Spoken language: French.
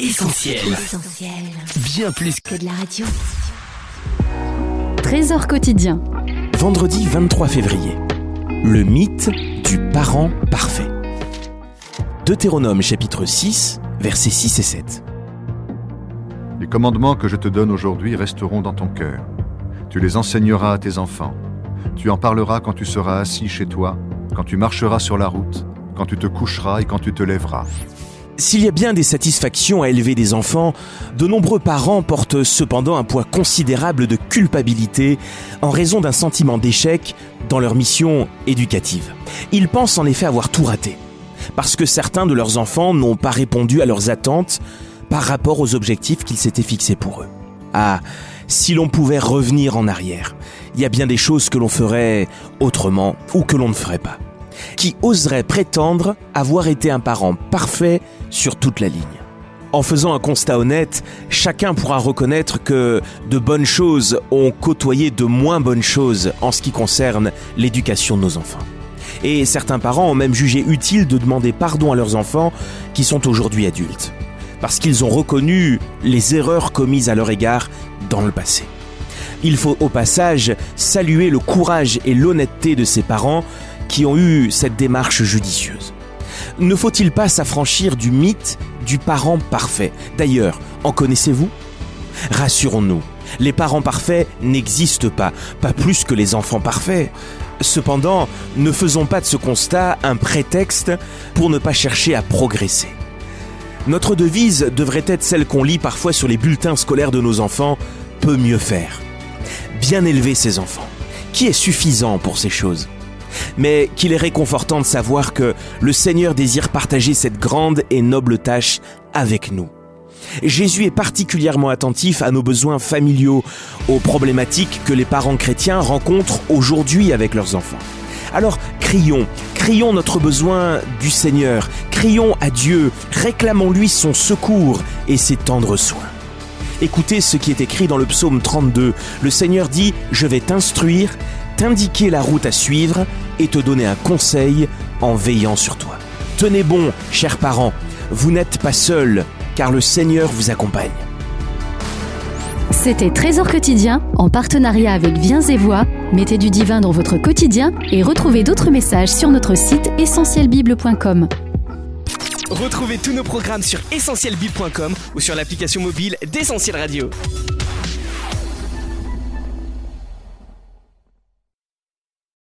Essentiel. Bien plus que de la radio. Trésor quotidien. Vendredi 23 février. Le mythe du parent parfait. Deutéronome chapitre 6, versets 6 et 7. Les commandements que je te donne aujourd'hui resteront dans ton cœur. Tu les enseigneras à tes enfants. Tu en parleras quand tu seras assis chez toi, quand tu marcheras sur la route, quand tu te coucheras et quand tu te lèveras. S'il y a bien des satisfactions à élever des enfants, de nombreux parents portent cependant un poids considérable de culpabilité en raison d'un sentiment d'échec dans leur mission éducative. Ils pensent en effet avoir tout raté, parce que certains de leurs enfants n'ont pas répondu à leurs attentes par rapport aux objectifs qu'ils s'étaient fixés pour eux. Ah, si l'on pouvait revenir en arrière, il y a bien des choses que l'on ferait autrement ou que l'on ne ferait pas. Qui oserait prétendre avoir été un parent parfait sur toute la ligne. En faisant un constat honnête, chacun pourra reconnaître que de bonnes choses ont côtoyé de moins bonnes choses en ce qui concerne l'éducation de nos enfants. Et certains parents ont même jugé utile de demander pardon à leurs enfants qui sont aujourd'hui adultes, parce qu'ils ont reconnu les erreurs commises à leur égard dans le passé. Il faut au passage saluer le courage et l'honnêteté de ces parents qui ont eu cette démarche judicieuse. Ne faut-il pas s'affranchir du mythe du parent parfait? D'ailleurs, en connaissez-vous? Rassurons-nous, les parents parfaits n'existent pas, pas plus que les enfants parfaits. Cependant, ne faisons pas de ce constat un prétexte pour ne pas chercher à progresser. Notre devise devrait être celle qu'on lit parfois sur les bulletins scolaires de nos enfants, peut mieux faire. Bien élever ses enfants. Qui est suffisant pour ces choses? Mais qu'il est réconfortant de savoir que le Seigneur désire partager cette grande et noble tâche avec nous. Jésus est particulièrement attentif à nos besoins familiaux, aux problématiques que les parents chrétiens rencontrent aujourd'hui avec leurs enfants. Alors crions, crions notre besoin du Seigneur, crions à Dieu, réclamons-lui son secours et ses tendres soins. Écoutez ce qui est écrit dans le psaume 32. Le Seigneur dit, Je vais t'instruire, t'indiquer la route à suivre et te donner un conseil en veillant sur toi. Tenez bon, chers parents, vous n'êtes pas seuls, car le Seigneur vous accompagne. C'était Trésor quotidien en partenariat avec Viens et Voix. Mettez du divin dans votre quotidien et retrouvez d'autres messages sur notre site essentielbible.com. Retrouvez tous nos programmes sur essentielbible.com ou sur l'application mobile d'Essentiel Radio.